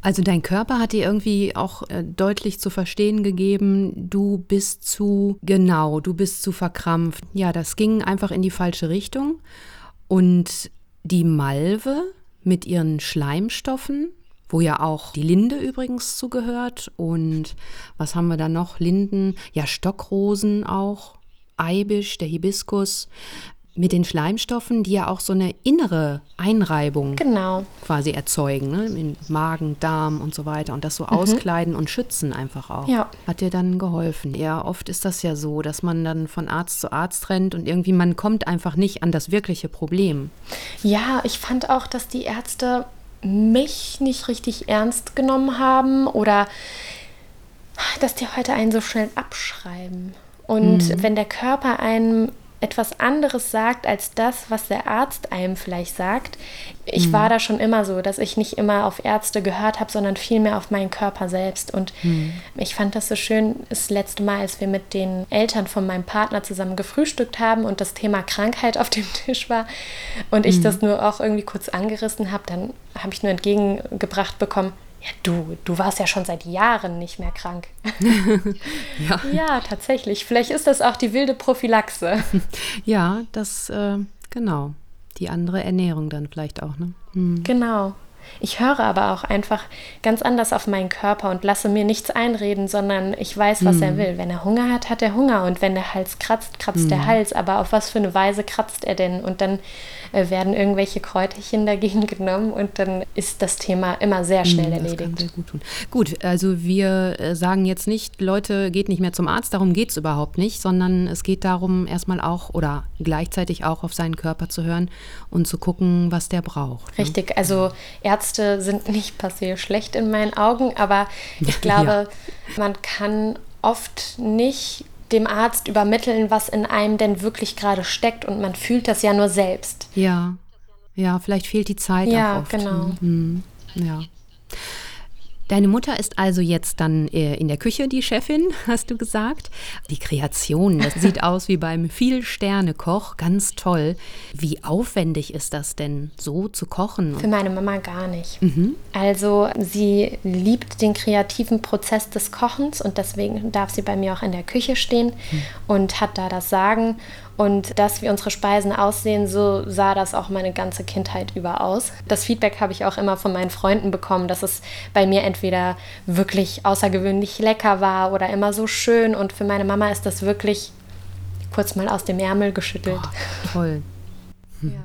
Also dein Körper hat dir irgendwie auch äh, deutlich zu verstehen gegeben, du bist zu genau, du bist zu verkrampft. Ja, das ging einfach in die falsche Richtung. Und die Malve mit ihren Schleimstoffen, wo ja auch die Linde übrigens zugehört. Und was haben wir da noch? Linden, ja, Stockrosen auch, Eibisch, der Hibiskus mit den Schleimstoffen, die ja auch so eine innere Einreibung genau. quasi erzeugen, ne? in Magen, Darm und so weiter und das so mhm. auskleiden und schützen einfach auch. Ja. Hat dir dann geholfen. Ja, oft ist das ja so, dass man dann von Arzt zu Arzt rennt und irgendwie man kommt einfach nicht an das wirkliche Problem. Ja, ich fand auch, dass die Ärzte mich nicht richtig ernst genommen haben oder dass die heute einen so schnell abschreiben. Und mhm. wenn der Körper einem etwas anderes sagt als das, was der Arzt einem vielleicht sagt. Ich mhm. war da schon immer so, dass ich nicht immer auf Ärzte gehört habe, sondern vielmehr auf meinen Körper selbst. Und mhm. ich fand das so schön, das letzte Mal, als wir mit den Eltern von meinem Partner zusammen gefrühstückt haben und das Thema Krankheit auf dem Tisch war und ich mhm. das nur auch irgendwie kurz angerissen habe, dann habe ich nur entgegengebracht bekommen, ja, du, du warst ja schon seit Jahren nicht mehr krank. (laughs) ja. ja, tatsächlich. Vielleicht ist das auch die wilde Prophylaxe. (laughs) Ja, das, äh, genau. Die andere Ernährung dann vielleicht auch, ne? Hm. Genau. Ich höre aber auch einfach ganz anders auf meinen Körper und lasse mir nichts einreden, sondern ich weiß, was mm. er will. Wenn er Hunger hat, hat er Hunger. Und wenn der Hals kratzt, kratzt mm. der Hals. Aber auf was für eine Weise kratzt er denn? Und dann äh, werden irgendwelche Kräuterchen dagegen (laughs) genommen und dann ist das Thema immer sehr hm, schnell mm, erledigt. gut, tun. gut, also wir äh, sagen jetzt nicht, Leute, geht nicht mehr zum Arzt, darum geht es überhaupt nicht, sondern es geht darum, erstmal auch oder gleichzeitig auch auf seinen Körper zu hören und zu gucken, was der braucht. Ne? Richtig, also Ärzte sind nicht passiert schlecht in meinen Augen, aber ich (laughs) glaube, ja. man kann oft nicht dem Arzt übermitteln, was in einem denn wirklich gerade steckt und man fühlt das ja nur selbst. Ja, ja, vielleicht fehlt die Zeit ja, auch oft. genau. Mhm. Ja. Deine Mutter ist also jetzt dann äh, in der Küche die Chefin, (laughs) hast du gesagt. Die Kreation, das (laughs) sieht aus wie beim Viel-Sterne-Koch, ganz toll. Wie aufwendig ist das denn, so zu kochen? Für meine Mama gar nicht. Mhm. Also sie liebt den kreativen Prozess des Kochens und deswegen darf sie bei mir auch in der Küche stehen mhm. und hat da das Sagen. Und dass wie unsere Speisen aussehen, so sah das auch meine ganze Kindheit über aus. Das Feedback habe ich auch immer von meinen Freunden bekommen, dass es bei mir entweder wirklich außergewöhnlich lecker war oder immer so schön. Und für meine Mama ist das wirklich kurz mal aus dem Ärmel geschüttelt. Oh, toll. (laughs) Ja.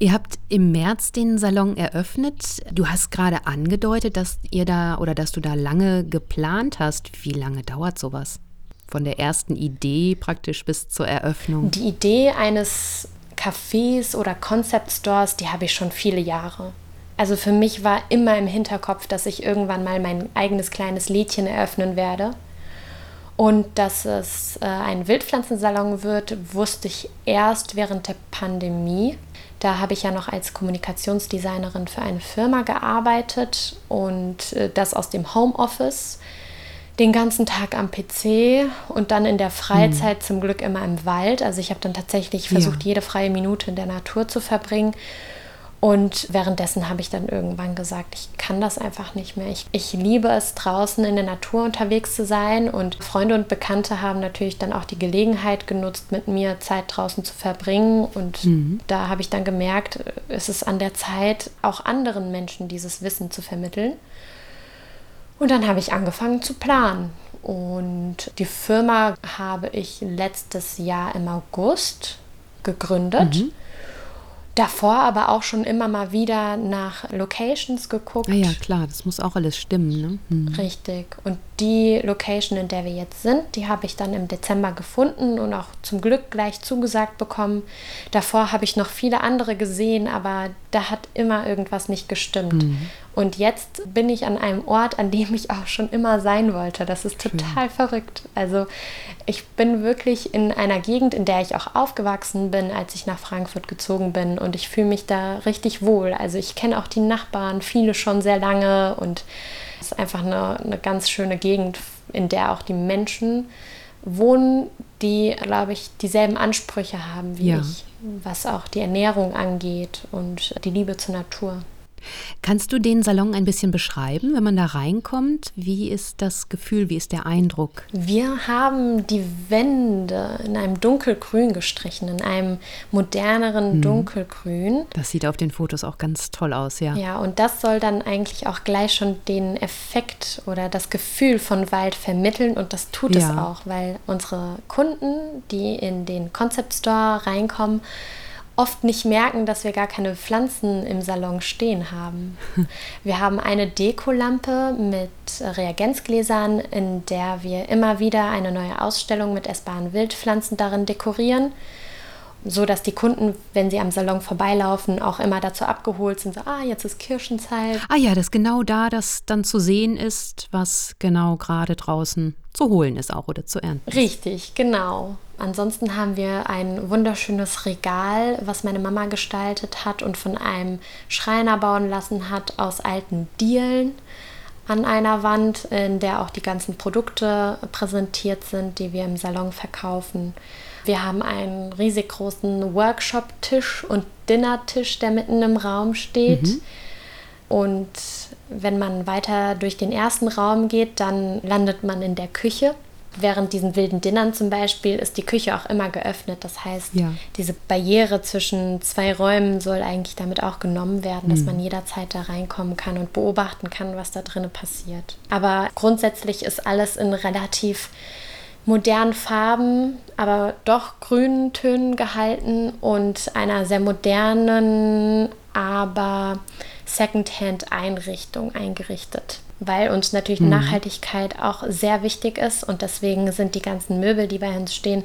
Ihr habt im März den Salon eröffnet. Du hast gerade angedeutet, dass ihr da oder dass du da lange geplant hast. Wie lange dauert sowas? Von der ersten Idee praktisch bis zur Eröffnung? Die Idee eines Cafés oder Concept Stores, die habe ich schon viele Jahre. Also für mich war immer im Hinterkopf, dass ich irgendwann mal mein eigenes kleines Lädchen eröffnen werde. Und dass es äh, ein Wildpflanzensalon wird, wusste ich erst während der Pandemie. Da habe ich ja noch als Kommunikationsdesignerin für eine Firma gearbeitet und äh, das aus dem Homeoffice den ganzen Tag am PC und dann in der Freizeit mhm. zum Glück immer im Wald. Also ich habe dann tatsächlich versucht, ja. jede freie Minute in der Natur zu verbringen. Und währenddessen habe ich dann irgendwann gesagt, ich kann das einfach nicht mehr. Ich, ich liebe es, draußen in der Natur unterwegs zu sein. Und Freunde und Bekannte haben natürlich dann auch die Gelegenheit genutzt, mit mir Zeit draußen zu verbringen. Und mhm. da habe ich dann gemerkt, es ist an der Zeit, auch anderen Menschen dieses Wissen zu vermitteln. Und dann habe ich angefangen zu planen. Und die Firma habe ich letztes Jahr im August gegründet. Mhm. Davor aber auch schon immer mal wieder nach Locations geguckt. Ah ja, klar, das muss auch alles stimmen. Ne? Hm. Richtig. Und die Location, in der wir jetzt sind, die habe ich dann im Dezember gefunden und auch zum Glück gleich zugesagt bekommen. Davor habe ich noch viele andere gesehen, aber da hat immer irgendwas nicht gestimmt. Hm. Und jetzt bin ich an einem Ort, an dem ich auch schon immer sein wollte. Das ist total Schön. verrückt. Also ich bin wirklich in einer Gegend, in der ich auch aufgewachsen bin, als ich nach Frankfurt gezogen bin. Und ich fühle mich da richtig wohl. Also ich kenne auch die Nachbarn, viele schon sehr lange. Und es ist einfach eine, eine ganz schöne Gegend, in der auch die Menschen wohnen, die, glaube ich, dieselben Ansprüche haben wie ja. ich, was auch die Ernährung angeht und die Liebe zur Natur. Kannst du den Salon ein bisschen beschreiben, wenn man da reinkommt? Wie ist das Gefühl, wie ist der Eindruck? Wir haben die Wände in einem dunkelgrün gestrichen, in einem moderneren mhm. dunkelgrün. Das sieht auf den Fotos auch ganz toll aus, ja. Ja, und das soll dann eigentlich auch gleich schon den Effekt oder das Gefühl von Wald vermitteln und das tut ja. es auch, weil unsere Kunden, die in den Concept Store reinkommen, oft nicht merken, dass wir gar keine Pflanzen im Salon stehen haben. (laughs) Wir haben eine Dekolampe mit Reagenzgläsern, in der wir immer wieder eine neue Ausstellung mit essbaren Wildpflanzen darin dekorieren so dass die Kunden, wenn sie am Salon vorbeilaufen, auch immer dazu abgeholt sind, so, ah, jetzt ist Kirschenzeit. Ah ja, dass genau da das dann zu sehen ist, was genau gerade draußen zu holen ist auch oder zu ernten. Richtig, genau. Ansonsten haben wir ein wunderschönes Regal, was meine Mama gestaltet hat und von einem Schreiner bauen lassen hat aus alten Dielen an einer Wand, in der auch die ganzen Produkte präsentiert sind, die wir im Salon verkaufen. Wir haben einen riesig großen Workshop-Tisch und Dinnertisch, der mitten im Raum steht. Mhm. Und wenn man weiter durch den ersten Raum geht, dann landet man in der Küche. Während diesen wilden Dinnern zum Beispiel ist die Küche auch immer geöffnet. Das heißt, ja. diese Barriere zwischen zwei Räumen soll eigentlich damit auch genommen werden, dass mhm. man jederzeit da reinkommen kann und beobachten kann, was da drinnen passiert. Aber grundsätzlich ist alles in relativ modernen Farben, aber doch grünen Tönen gehalten und einer sehr modernen, aber Secondhand-Einrichtung eingerichtet. Weil uns natürlich mhm. Nachhaltigkeit auch sehr wichtig ist und deswegen sind die ganzen Möbel, die bei uns stehen,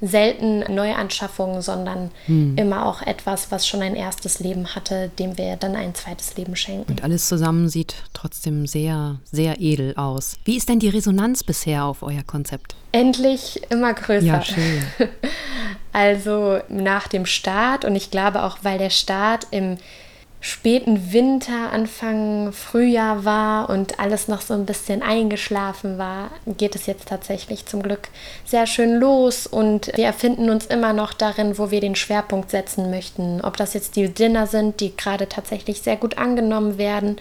selten Neuanschaffungen, sondern hm. immer auch etwas, was schon ein erstes Leben hatte, dem wir dann ein zweites Leben schenken. Und alles zusammen sieht trotzdem sehr, sehr edel aus. Wie ist denn die Resonanz bisher auf euer Konzept? Endlich immer größer. Ja, schön. (laughs) Also nach dem Start und ich glaube auch, weil der Start im späten Winter, Anfang Frühjahr war und alles noch so ein bisschen eingeschlafen war, geht es jetzt tatsächlich zum Glück sehr schön los und wir erfinden uns immer noch darin, wo wir den Schwerpunkt setzen möchten. Ob das jetzt die Dinner sind, die gerade tatsächlich sehr gut angenommen werden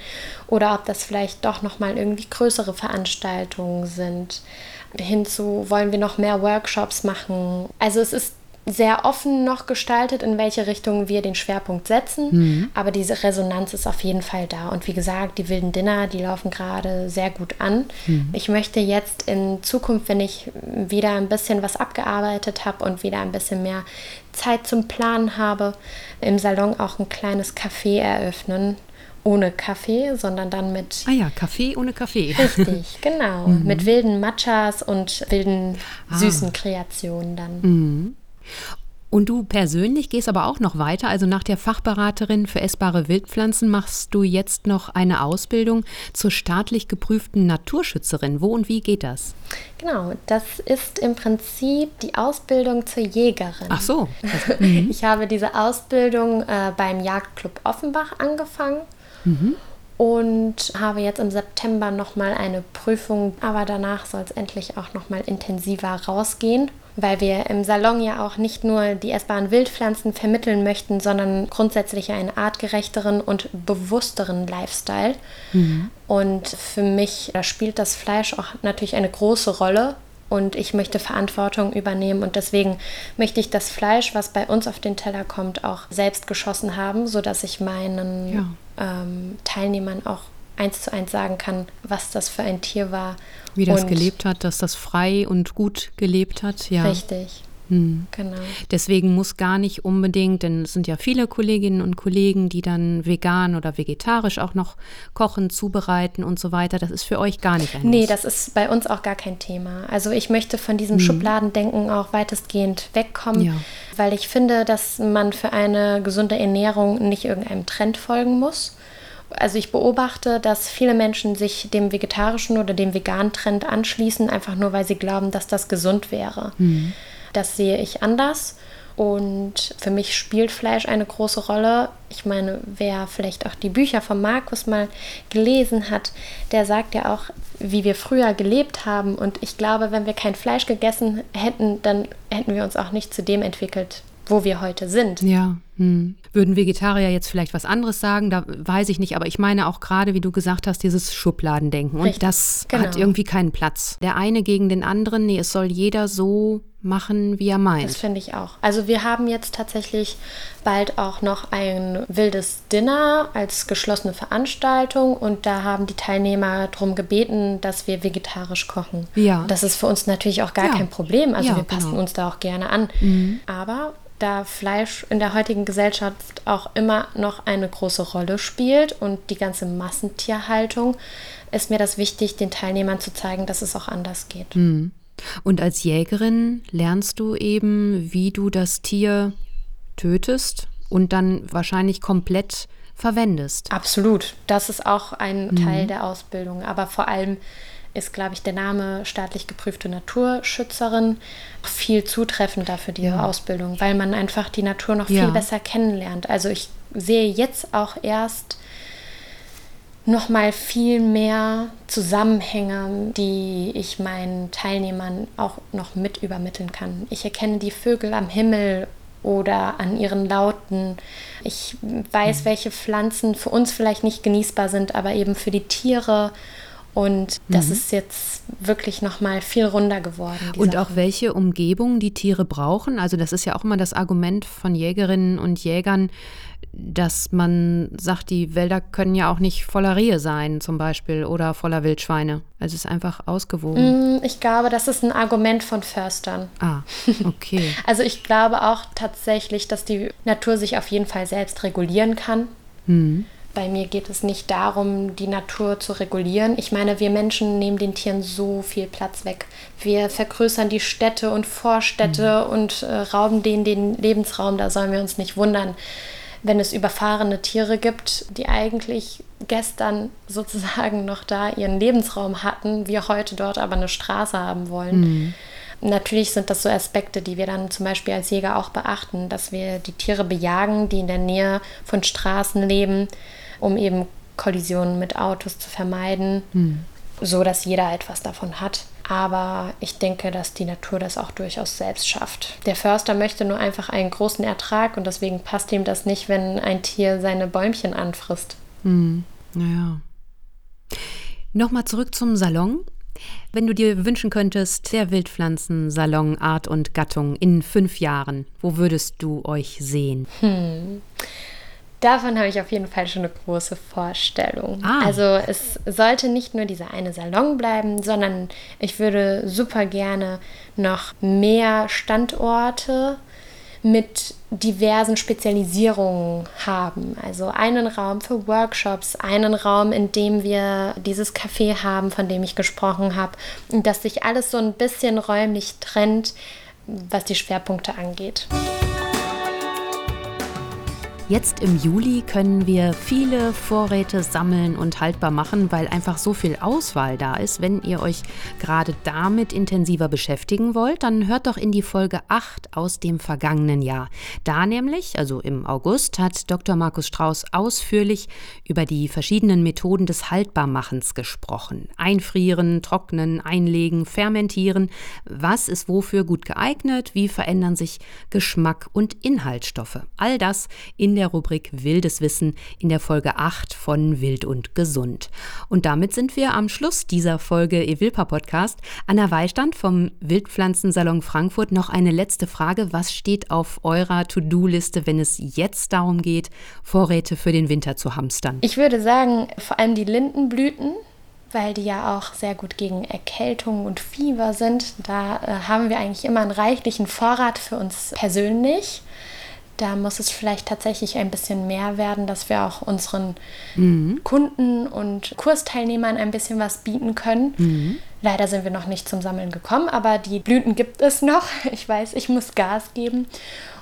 oder ob das vielleicht doch nochmal irgendwie größere Veranstaltungen sind. Hinzu wollen wir noch mehr Workshops machen. Also es ist sehr offen noch gestaltet, in welche Richtung wir den Schwerpunkt setzen. Mhm. Aber diese Resonanz ist auf jeden Fall da. Und wie gesagt, die wilden Dinner, die laufen gerade sehr gut an. Mhm. Ich möchte jetzt in Zukunft, wenn ich wieder ein bisschen was abgearbeitet habe und wieder ein bisschen mehr Zeit zum Planen habe, im Salon auch ein kleines Café eröffnen. Ohne Kaffee, sondern dann mit. Ah ja, Kaffee ohne Kaffee. Richtig, (laughs) genau. mhm. Mit wilden Matchas und wilden ah. süßen Kreationen dann. Mhm. Und du persönlich gehst aber auch noch weiter. Also nach der Fachberaterin für essbare Wildpflanzen machst du jetzt noch eine Ausbildung zur staatlich geprüften Naturschützerin. Wo und wie geht das? Genau, das ist im Prinzip die Ausbildung zur Jägerin. Ach so. (laughs) Mhm. Ich habe diese Ausbildung äh, beim Jagdclub Offenbach angefangen. Mhm. Und habe jetzt im September nochmal eine Prüfung, aber danach soll es endlich auch nochmal intensiver rausgehen weil wir im Salon ja auch nicht nur die essbaren Wildpflanzen vermitteln möchten, sondern grundsätzlich einen artgerechteren und bewussteren Lifestyle. Mhm. Und für mich da spielt das Fleisch auch natürlich eine große Rolle. Und ich möchte Verantwortung übernehmen und deswegen möchte ich das Fleisch, was bei uns auf den Teller kommt, auch selbst geschossen haben, sodass ich meinen ja. ähm, Teilnehmern auch eins zu eins sagen kann, was das für ein Tier war. Wie das und gelebt hat, dass das frei und gut gelebt hat, ja. Richtig. Hm. Genau. Deswegen muss gar nicht unbedingt, denn es sind ja viele Kolleginnen und Kollegen, die dann vegan oder vegetarisch auch noch kochen, zubereiten und so weiter. Das ist für euch gar nicht ein Nee, muss. das ist bei uns auch gar kein Thema. Also ich möchte von diesem hm. Schubladendenken auch weitestgehend wegkommen, ja. weil ich finde, dass man für eine gesunde Ernährung nicht irgendeinem Trend folgen muss also ich beobachte, dass viele Menschen sich dem vegetarischen oder dem veganen Trend anschließen, einfach nur weil sie glauben, dass das gesund wäre. Mhm. Das sehe ich anders. Und für mich spielt Fleisch eine große Rolle. Ich meine, wer vielleicht auch die Bücher von Markus mal gelesen hat, der sagt ja auch, wie wir früher gelebt haben. Und ich glaube, wenn wir kein Fleisch gegessen hätten, dann hätten wir uns auch nicht zu dem entwickelt, wo wir heute sind. Ja. Hm. Würden Vegetarier jetzt vielleicht was anderes sagen? Da weiß ich nicht, aber ich meine auch gerade, wie du gesagt hast, dieses Schubladendenken. Und Richtig, das genau. hat irgendwie keinen Platz. Der eine gegen den anderen, nee, es soll jeder so machen, wie er meint. Das finde ich auch. Also wir haben jetzt tatsächlich bald auch noch ein wildes Dinner als geschlossene Veranstaltung und da haben die Teilnehmer darum gebeten, dass wir vegetarisch kochen. Ja. Das ist für uns natürlich auch gar ja. kein Problem. Also ja, wir passen genau. uns da auch gerne an. Mhm. Aber da Fleisch in der heutigen Gesellschaft auch immer noch eine große Rolle spielt und die ganze Massentierhaltung, ist mir das wichtig, den Teilnehmern zu zeigen, dass es auch anders geht. Mhm. Und als Jägerin lernst du eben, wie du das Tier tötest und dann wahrscheinlich komplett verwendest. Absolut. Das ist auch ein mhm. Teil der Ausbildung. Aber vor allem ist, glaube ich, der Name staatlich geprüfte Naturschützerin viel zutreffender für die ja. Ausbildung, weil man einfach die Natur noch ja. viel besser kennenlernt. Also ich sehe jetzt auch erst noch mal viel mehr Zusammenhänge, die ich meinen Teilnehmern auch noch mit übermitteln kann. Ich erkenne die Vögel am Himmel oder an ihren Lauten. Ich weiß, mhm. welche Pflanzen für uns vielleicht nicht genießbar sind, aber eben für die Tiere und das mhm. ist jetzt wirklich noch mal viel runder geworden. Und auch welche Umgebung die Tiere brauchen. Also das ist ja auch immer das Argument von Jägerinnen und Jägern, dass man sagt, die Wälder können ja auch nicht voller Rehe sein zum Beispiel oder voller Wildschweine. Also es ist einfach ausgewogen. Mm, ich glaube, das ist ein Argument von Förstern. Ah, okay. (laughs) also ich glaube auch tatsächlich, dass die Natur sich auf jeden Fall selbst regulieren kann. Mhm. Bei mir geht es nicht darum, die Natur zu regulieren. Ich meine, wir Menschen nehmen den Tieren so viel Platz weg. Wir vergrößern die Städte und Vorstädte mhm. und äh, rauben denen den Lebensraum. Da sollen wir uns nicht wundern, wenn es überfahrene Tiere gibt, die eigentlich gestern sozusagen noch da ihren Lebensraum hatten, wir heute dort aber eine Straße haben wollen. Mhm. Natürlich sind das so Aspekte, die wir dann zum Beispiel als Jäger auch beachten, dass wir die Tiere bejagen, die in der Nähe von Straßen leben um eben Kollisionen mit Autos zu vermeiden, hm. so dass jeder etwas davon hat. Aber ich denke, dass die Natur das auch durchaus selbst schafft. Der Förster möchte nur einfach einen großen Ertrag und deswegen passt ihm das nicht, wenn ein Tier seine Bäumchen anfrisst. Hm. Naja. Nochmal zurück zum Salon. Wenn du dir wünschen könntest, der Wildpflanzensalon Art und Gattung in fünf Jahren, wo würdest du euch sehen? Hm. Davon habe ich auf jeden Fall schon eine große Vorstellung. Ah. Also es sollte nicht nur dieser eine Salon bleiben, sondern ich würde super gerne noch mehr Standorte mit diversen Spezialisierungen haben. Also einen Raum für Workshops, einen Raum, in dem wir dieses Café haben, von dem ich gesprochen habe, und dass sich alles so ein bisschen räumlich trennt, was die Schwerpunkte angeht. Jetzt im Juli können wir viele Vorräte sammeln und haltbar machen, weil einfach so viel Auswahl da ist. Wenn ihr euch gerade damit intensiver beschäftigen wollt, dann hört doch in die Folge 8 aus dem vergangenen Jahr. Da nämlich, also im August, hat Dr. Markus Strauß ausführlich über die verschiedenen Methoden des Haltbarmachens gesprochen. Einfrieren, trocknen, einlegen, fermentieren. Was ist wofür gut geeignet? Wie verändern sich Geschmack und Inhaltsstoffe? All das in der Rubrik Wildes Wissen in der Folge 8 von Wild und Gesund. Und damit sind wir am Schluss dieser Folge Evilpa Podcast. Anna Weistand vom Wildpflanzensalon Frankfurt noch eine letzte Frage. Was steht auf eurer To-Do-Liste, wenn es jetzt darum geht, Vorräte für den Winter zu hamstern? Ich würde sagen, vor allem die Lindenblüten weil die ja auch sehr gut gegen Erkältung und Fieber sind. Da äh, haben wir eigentlich immer einen reichlichen Vorrat für uns persönlich. Da muss es vielleicht tatsächlich ein bisschen mehr werden, dass wir auch unseren mhm. Kunden und Kursteilnehmern ein bisschen was bieten können. Mhm. Leider sind wir noch nicht zum Sammeln gekommen, aber die Blüten gibt es noch. (laughs) Ich weiß, ich muss Gas geben.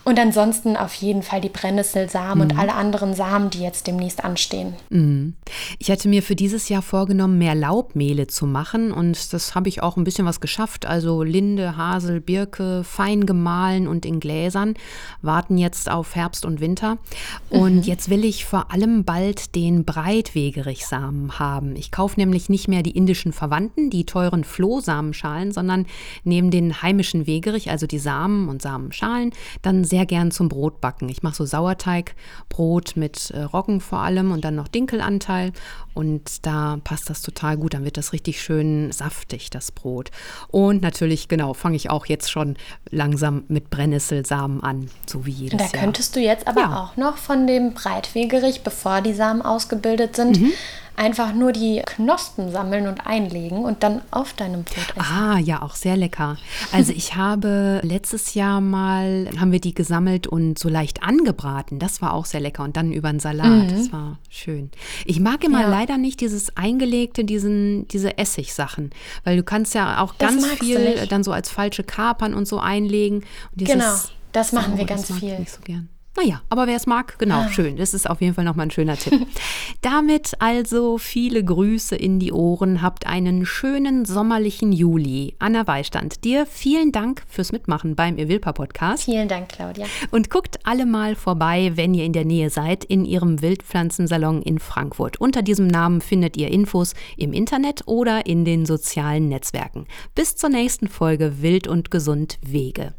Und ansonsten auf jeden Fall die Brennnesselsamen mhm. und alle anderen Samen, die jetzt demnächst anstehen. Mhm. Ich hatte mir für dieses Jahr vorgenommen, mehr Laubmehle zu machen und das habe ich auch ein bisschen was geschafft. Also Linde, Hasel, Birke, fein gemahlen und in Gläsern, warten jetzt auf Herbst und Winter. Und mhm. jetzt will ich vor allem bald den Breitwegerichsamen haben. Ich kaufe nämlich nicht mehr die indischen Verwandten, die teuren Flohsamenschalen, sondern neben den heimischen Wegerich, also die Samen und Samenschalen, dann sehr gern zum Brot backen. Ich mache so Sauerteigbrot mit äh, Roggen vor allem und dann noch Dinkelanteil und da passt das total gut. Dann wird das richtig schön saftig, das Brot. Und natürlich, genau, fange ich auch jetzt schon langsam mit Brennnesselsamen an, so wie jedes da Jahr. Da könntest du jetzt aber ja. auch noch von dem Breitwegerich, bevor die Samen ausgebildet sind, mhm einfach nur die Knospen sammeln und einlegen und dann auf deinem Brot essen. Ah, ja, auch sehr lecker. Also ich habe letztes Jahr mal, haben wir die gesammelt und so leicht angebraten. Das war auch sehr lecker. Und dann über einen Salat. Mhm. Das war schön. Ich mag immer ja. leider nicht dieses eingelegte, diesen, diese Essigsachen. Weil du kannst ja auch ganz viel dann so als falsche Kapern und so einlegen. Und genau, das machen oh, wir ganz viel. Ich nicht so gern. Naja, aber wer es mag, genau, ah. schön. Das ist auf jeden Fall nochmal ein schöner Tipp. (laughs) Damit also viele Grüße in die Ohren. Habt einen schönen sommerlichen Juli. Anna Weistand, dir vielen Dank fürs Mitmachen beim Evilpa Podcast. Vielen Dank, Claudia. Und guckt alle mal vorbei, wenn ihr in der Nähe seid, in ihrem Wildpflanzensalon in Frankfurt. Unter diesem Namen findet ihr Infos im Internet oder in den sozialen Netzwerken. Bis zur nächsten Folge Wild und Gesund Wege.